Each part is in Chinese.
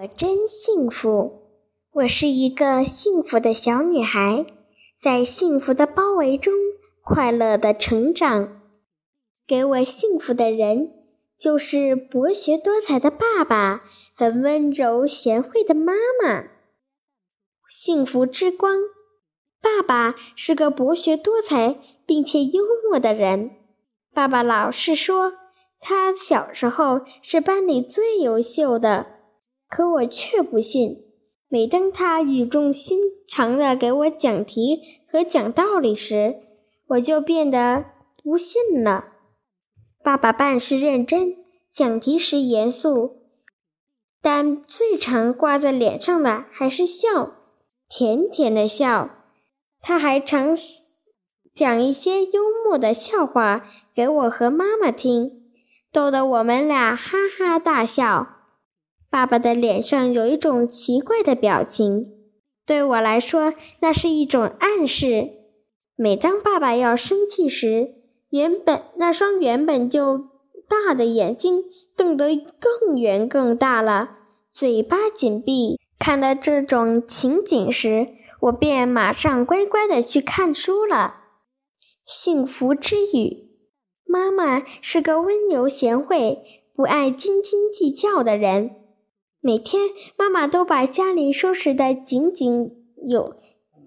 我真幸福，我是一个幸福的小女孩，在幸福的包围中快乐的成长。给我幸福的人，就是博学多才的爸爸和温柔贤惠的妈妈。幸福之光，爸爸是个博学多才并且幽默的人。爸爸老是说，他小时候是班里最优秀的。可我却不信。每当他语重心长地给我讲题和讲道理时，我就变得不信了。爸爸办事认真，讲题时严肃，但最常挂在脸上的还是笑，甜甜的笑。他还常讲一些幽默的笑话给我和妈妈听，逗得我们俩哈哈大笑。爸爸的脸上有一种奇怪的表情，对我来说，那是一种暗示。每当爸爸要生气时，原本那双原本就大的眼睛瞪得更圆更大了，嘴巴紧闭。看到这种情景时，我便马上乖乖的去看书了。幸福之语：妈妈是个温柔贤惠、不爱斤斤计较的人。每天，妈妈都把家里收拾得井井有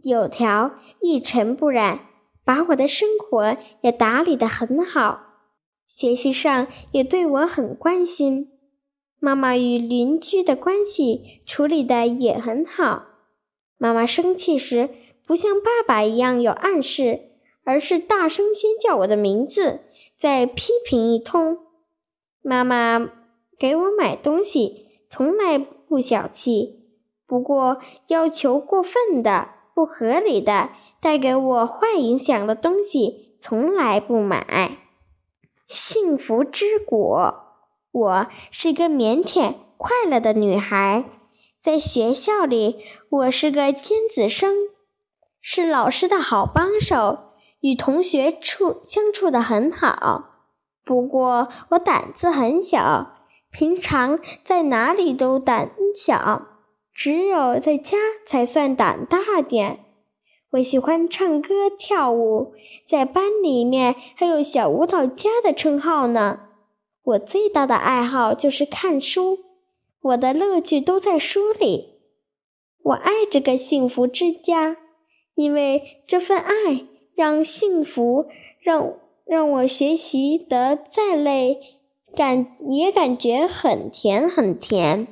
有条、一尘不染，把我的生活也打理得很好。学习上也对我很关心。妈妈与邻居的关系处理得也很好。妈妈生气时，不像爸爸一样有暗示，而是大声先叫我的名字，再批评一通。妈妈给我买东西。从来不小气，不过要求过分的、不合理的、带给我坏影响的东西，从来不买。幸福之果，我是一个腼腆快乐的女孩，在学校里，我是个尖子生，是老师的好帮手，与同学处相处的很好。不过我胆子很小。平常在哪里都胆小，只有在家才算胆大点。我喜欢唱歌跳舞，在班里面还有小舞蹈家的称号呢。我最大的爱好就是看书，我的乐趣都在书里。我爱这个幸福之家，因为这份爱让幸福让让我学习得再累。感也感觉很甜很甜。